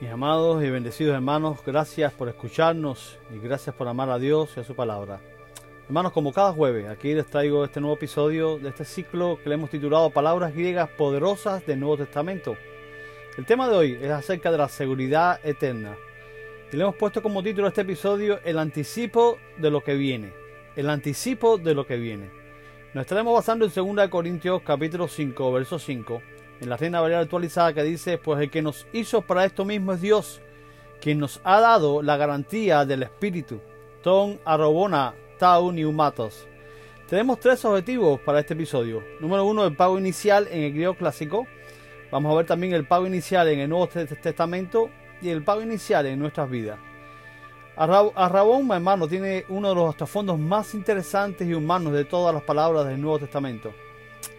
Mis amados y bendecidos hermanos, gracias por escucharnos y gracias por amar a Dios y a su palabra. Hermanos, como cada jueves, aquí les traigo este nuevo episodio de este ciclo que le hemos titulado Palabras griegas poderosas del Nuevo Testamento. El tema de hoy es acerca de la seguridad eterna. Y le hemos puesto como título a este episodio El anticipo de lo que viene. El anticipo de lo que viene. Nos estaremos basando en 2 Corintios capítulo 5, verso 5 en la Reina Valera actualizada que dice, pues el que nos hizo para esto mismo es Dios, quien nos ha dado la garantía del Espíritu. Ton arrobona tau neumatos. Tenemos tres objetivos para este episodio. Número uno, el pago inicial en el griego clásico. Vamos a ver también el pago inicial en el Nuevo Testamento y el pago inicial en nuestras vidas. Arrabón, hermano, tiene uno de los trasfondos más interesantes y humanos de todas las palabras del Nuevo Testamento.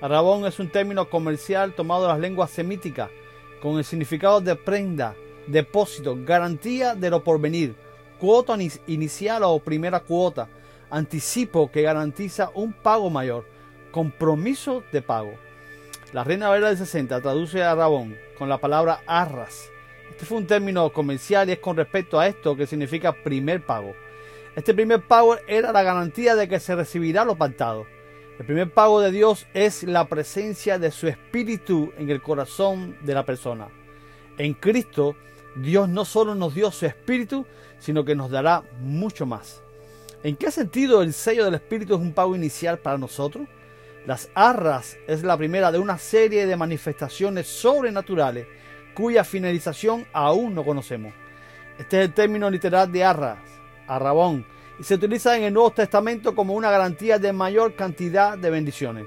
Arrabón es un término comercial tomado de las lenguas semíticas con el significado de prenda, depósito, garantía de lo porvenir, cuota inicial o primera cuota, anticipo que garantiza un pago mayor, compromiso de pago. La Reina Valera del 60 traduce a Rabón con la palabra arras. Este fue un término comercial y es con respecto a esto que significa primer pago. Este primer pago era la garantía de que se recibirá lo pactado. El primer pago de Dios es la presencia de su Espíritu en el corazón de la persona. En Cristo, Dios no solo nos dio su Espíritu, sino que nos dará mucho más. ¿En qué sentido el sello del Espíritu es un pago inicial para nosotros? Las arras es la primera de una serie de manifestaciones sobrenaturales cuya finalización aún no conocemos. Este es el término literal de arras, arrabón, y se utiliza en el Nuevo Testamento como una garantía de mayor cantidad de bendiciones.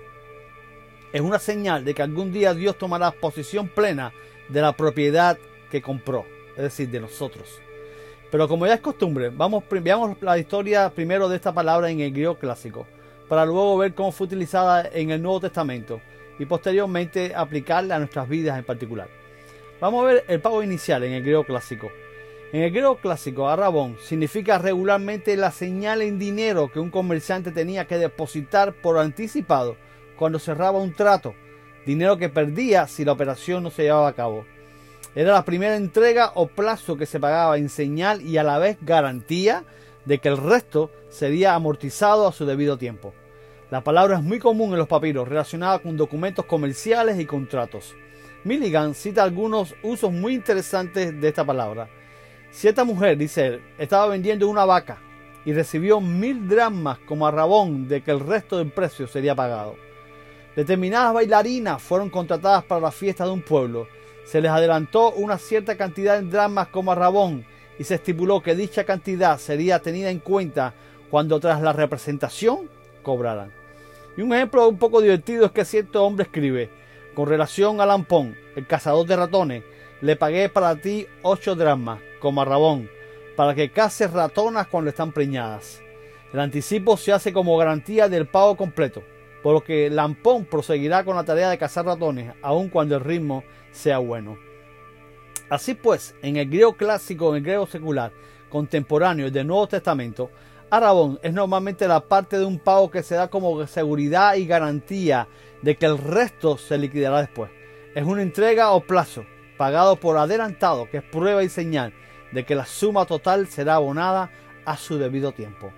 Es una señal de que algún día Dios tomará posición plena de la propiedad que compró, es decir, de nosotros. Pero como ya es costumbre, vamos, veamos la historia primero de esta palabra en el griego clásico, para luego ver cómo fue utilizada en el Nuevo Testamento y posteriormente aplicarla a nuestras vidas en particular. Vamos a ver el pago inicial en el griego clásico. En el griego clásico, arrabón significa regularmente la señal en dinero que un comerciante tenía que depositar por anticipado cuando cerraba un trato, dinero que perdía si la operación no se llevaba a cabo. Era la primera entrega o plazo que se pagaba en señal y a la vez garantía de que el resto sería amortizado a su debido tiempo. La palabra es muy común en los papiros relacionada con documentos comerciales y contratos. Milligan cita algunos usos muy interesantes de esta palabra. Cierta mujer, dice él, estaba vendiendo una vaca y recibió mil dracmas como arrabón de que el resto del precio sería pagado. Determinadas bailarinas fueron contratadas para la fiesta de un pueblo. Se les adelantó una cierta cantidad de dracmas como arrabón y se estipuló que dicha cantidad sería tenida en cuenta cuando tras la representación cobraran. Y un ejemplo un poco divertido es que cierto hombre escribe, con relación a Lampón, el cazador de ratones, le pagué para ti ocho dracmas como Rabón, para que case ratonas cuando están preñadas. El anticipo se hace como garantía del pago completo, por lo que Lampón proseguirá con la tarea de cazar ratones, aun cuando el ritmo sea bueno. Así pues, en el griego clásico, en el griego secular, contemporáneo del Nuevo Testamento, Arabón es normalmente la parte de un pago que se da como seguridad y garantía de que el resto se liquidará después. Es una entrega o plazo, pagado por adelantado, que es prueba y señal de que la suma total será abonada a su debido tiempo.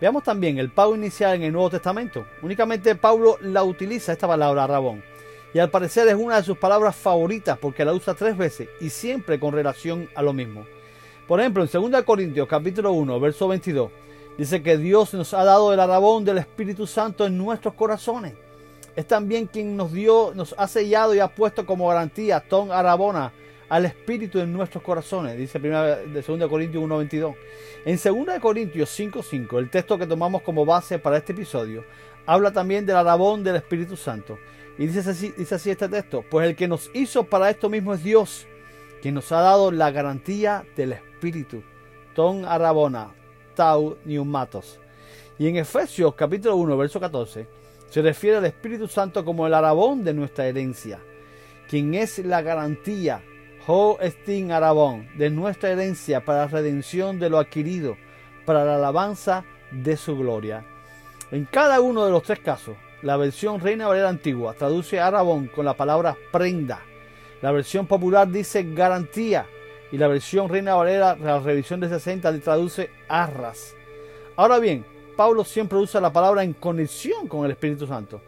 Veamos también el pago inicial en el Nuevo Testamento. Únicamente Pablo la utiliza esta palabra rabón. Y al parecer es una de sus palabras favoritas porque la usa tres veces y siempre con relación a lo mismo. Por ejemplo, en 2 Corintios capítulo 1, verso 22, dice que Dios nos ha dado el arabón del Espíritu Santo en nuestros corazones. Es también quien nos dio, nos ha sellado y ha puesto como garantía, ton arabona, al Espíritu en nuestros corazones, dice de 2 Corintios 1.22. En 2 Corintios 5.5, el texto que tomamos como base para este episodio, habla también del arabón del Espíritu Santo. Y dice así, dice así este texto, pues el que nos hizo para esto mismo es Dios, quien nos ha dado la garantía del Espíritu. Ton arabona, tau neumatos. Y en Efesios capítulo 1, verso 14, se refiere al Espíritu Santo como el arabón de nuestra herencia, quien es la garantía Ho Estin Arabón, de nuestra herencia para redención de lo adquirido, para la alabanza de su gloria. En cada uno de los tres casos, la versión Reina Valera Antigua traduce Arabón con la palabra prenda. La versión popular dice garantía y la versión Reina Valera, la revisión de 60, le traduce arras. Ahora bien, Pablo siempre usa la palabra en conexión con el Espíritu Santo.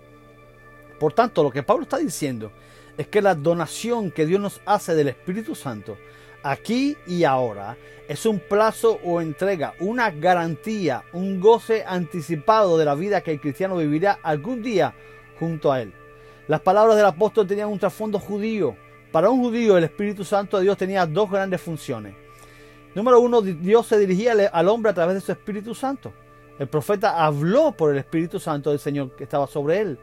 Por tanto, lo que Pablo está diciendo es que la donación que Dios nos hace del Espíritu Santo aquí y ahora es un plazo o entrega, una garantía, un goce anticipado de la vida que el cristiano vivirá algún día junto a él. Las palabras del apóstol tenían un trasfondo judío. Para un judío el Espíritu Santo de Dios tenía dos grandes funciones. Número uno, Dios se dirigía al hombre a través de su Espíritu Santo. El profeta habló por el Espíritu Santo del Señor que estaba sobre él.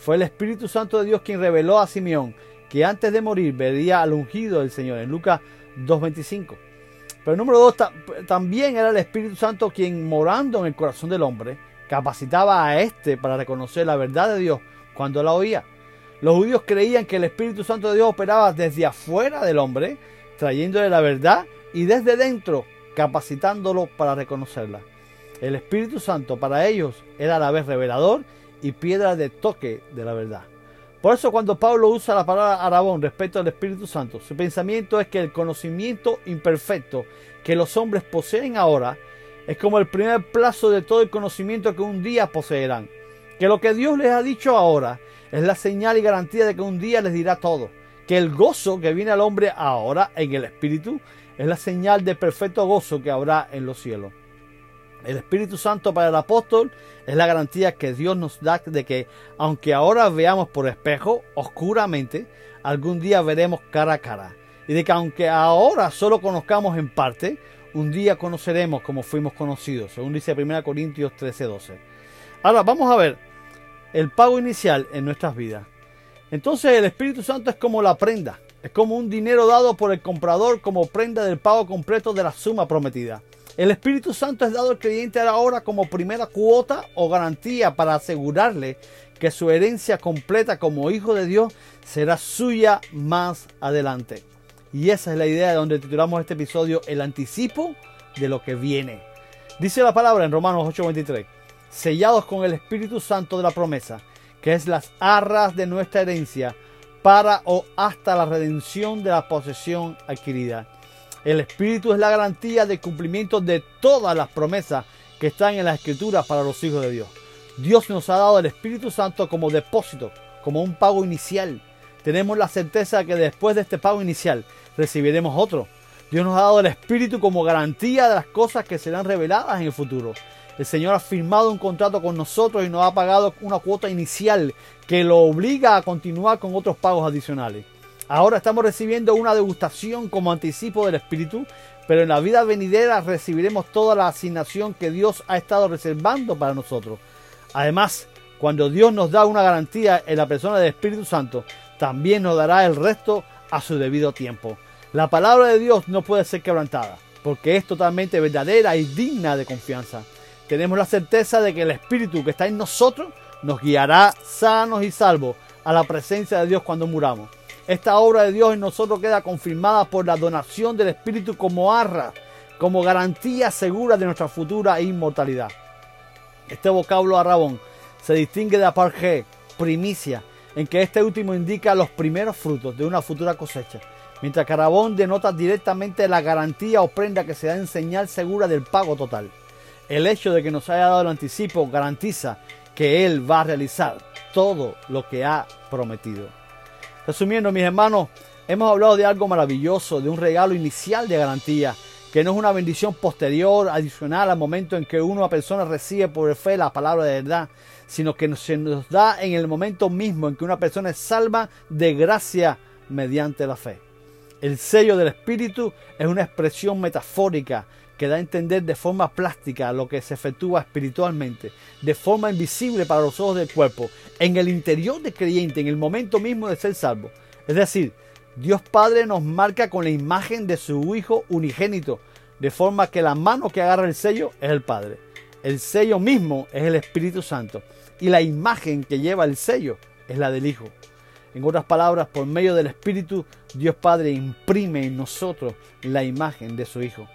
Fue el Espíritu Santo de Dios quien reveló a Simeón que antes de morir vería al ungido del Señor en Lucas 2.25. Pero número dos, también era el Espíritu Santo quien morando en el corazón del hombre capacitaba a éste para reconocer la verdad de Dios cuando la oía. Los judíos creían que el Espíritu Santo de Dios operaba desde afuera del hombre, trayéndole la verdad y desde dentro capacitándolo para reconocerla. El Espíritu Santo para ellos era a la vez revelador y piedra de toque de la verdad. Por eso cuando Pablo usa la palabra Arabón respecto al Espíritu Santo, su pensamiento es que el conocimiento imperfecto que los hombres poseen ahora es como el primer plazo de todo el conocimiento que un día poseerán. Que lo que Dios les ha dicho ahora es la señal y garantía de que un día les dirá todo. Que el gozo que viene al hombre ahora en el Espíritu es la señal de perfecto gozo que habrá en los cielos. El Espíritu Santo para el apóstol es la garantía que Dios nos da de que, aunque ahora veamos por espejo, oscuramente, algún día veremos cara a cara. Y de que aunque ahora solo conozcamos en parte, un día conoceremos como fuimos conocidos, según dice 1 Corintios 13:12. Ahora vamos a ver el pago inicial en nuestras vidas. Entonces el Espíritu Santo es como la prenda, es como un dinero dado por el comprador como prenda del pago completo de la suma prometida. El Espíritu Santo es dado al creyente ahora como primera cuota o garantía para asegurarle que su herencia completa como hijo de Dios será suya más adelante. Y esa es la idea de donde titulamos este episodio El anticipo de lo que viene. Dice la palabra en Romanos 8:23, sellados con el Espíritu Santo de la promesa, que es las arras de nuestra herencia para o hasta la redención de la posesión adquirida el Espíritu es la garantía de cumplimiento de todas las promesas que están en las Escrituras para los hijos de Dios. Dios nos ha dado el Espíritu Santo como depósito, como un pago inicial. Tenemos la certeza que después de este pago inicial recibiremos otro. Dios nos ha dado el Espíritu como garantía de las cosas que serán reveladas en el futuro. El Señor ha firmado un contrato con nosotros y nos ha pagado una cuota inicial que lo obliga a continuar con otros pagos adicionales. Ahora estamos recibiendo una degustación como anticipo del Espíritu, pero en la vida venidera recibiremos toda la asignación que Dios ha estado reservando para nosotros. Además, cuando Dios nos da una garantía en la persona del Espíritu Santo, también nos dará el resto a su debido tiempo. La palabra de Dios no puede ser quebrantada, porque es totalmente verdadera y digna de confianza. Tenemos la certeza de que el Espíritu que está en nosotros nos guiará sanos y salvos a la presencia de Dios cuando muramos. Esta obra de Dios en nosotros queda confirmada por la donación del Espíritu como arra, como garantía segura de nuestra futura inmortalidad. Este vocablo arrabón se distingue de aparje, primicia, en que este último indica los primeros frutos de una futura cosecha, mientras que arrabón denota directamente la garantía o prenda que se da en señal segura del pago total. El hecho de que nos haya dado el anticipo garantiza que Él va a realizar todo lo que ha prometido. Resumiendo, mis hermanos, hemos hablado de algo maravilloso, de un regalo inicial de garantía, que no es una bendición posterior, adicional al momento en que una persona recibe por fe la palabra de verdad, sino que se nos da en el momento mismo en que una persona es salva de gracia mediante la fe. El sello del Espíritu es una expresión metafórica que da a entender de forma plástica lo que se efectúa espiritualmente, de forma invisible para los ojos del cuerpo, en el interior del creyente, en el momento mismo de ser salvo. Es decir, Dios Padre nos marca con la imagen de su Hijo unigénito, de forma que la mano que agarra el sello es el Padre. El sello mismo es el Espíritu Santo y la imagen que lleva el sello es la del Hijo. En otras palabras, por medio del Espíritu, Dios Padre imprime en nosotros la imagen de su Hijo.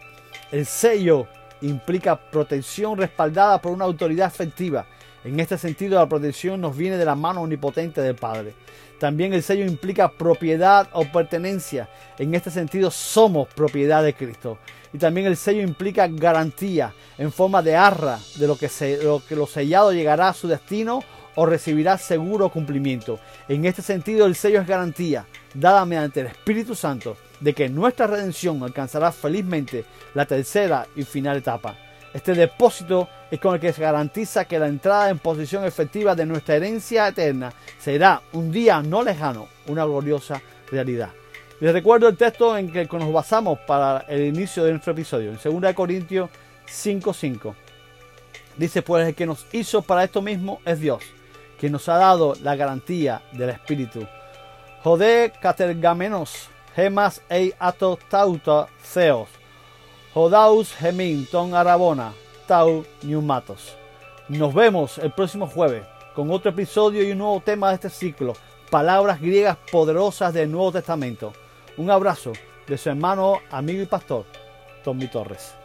El sello implica protección respaldada por una autoridad efectiva. En este sentido, la protección nos viene de la mano omnipotente del Padre. También el sello implica propiedad o pertenencia. En este sentido, somos propiedad de Cristo. Y también el sello implica garantía en forma de arra de lo que, se, lo, lo sellado llegará a su destino o recibirá seguro cumplimiento. En este sentido, el sello es garantía dada mediante el Espíritu Santo de que nuestra redención alcanzará felizmente la tercera y final etapa. Este depósito es con el que se garantiza que la entrada en posición efectiva de nuestra herencia eterna será un día no lejano, una gloriosa realidad. Les recuerdo el texto en que nos basamos para el inicio de nuestro episodio, en 2 Corintios 5:5. Dice, pues el que nos hizo para esto mismo es Dios, quien nos ha dado la garantía del Espíritu. Jode catergamenos, gemas ei ato tauta Jodaus Arabona Tau. Nos vemos el próximo jueves con otro episodio y un nuevo tema de este ciclo, palabras griegas poderosas del Nuevo Testamento. Un abrazo de su hermano, amigo y pastor, Tommy Torres.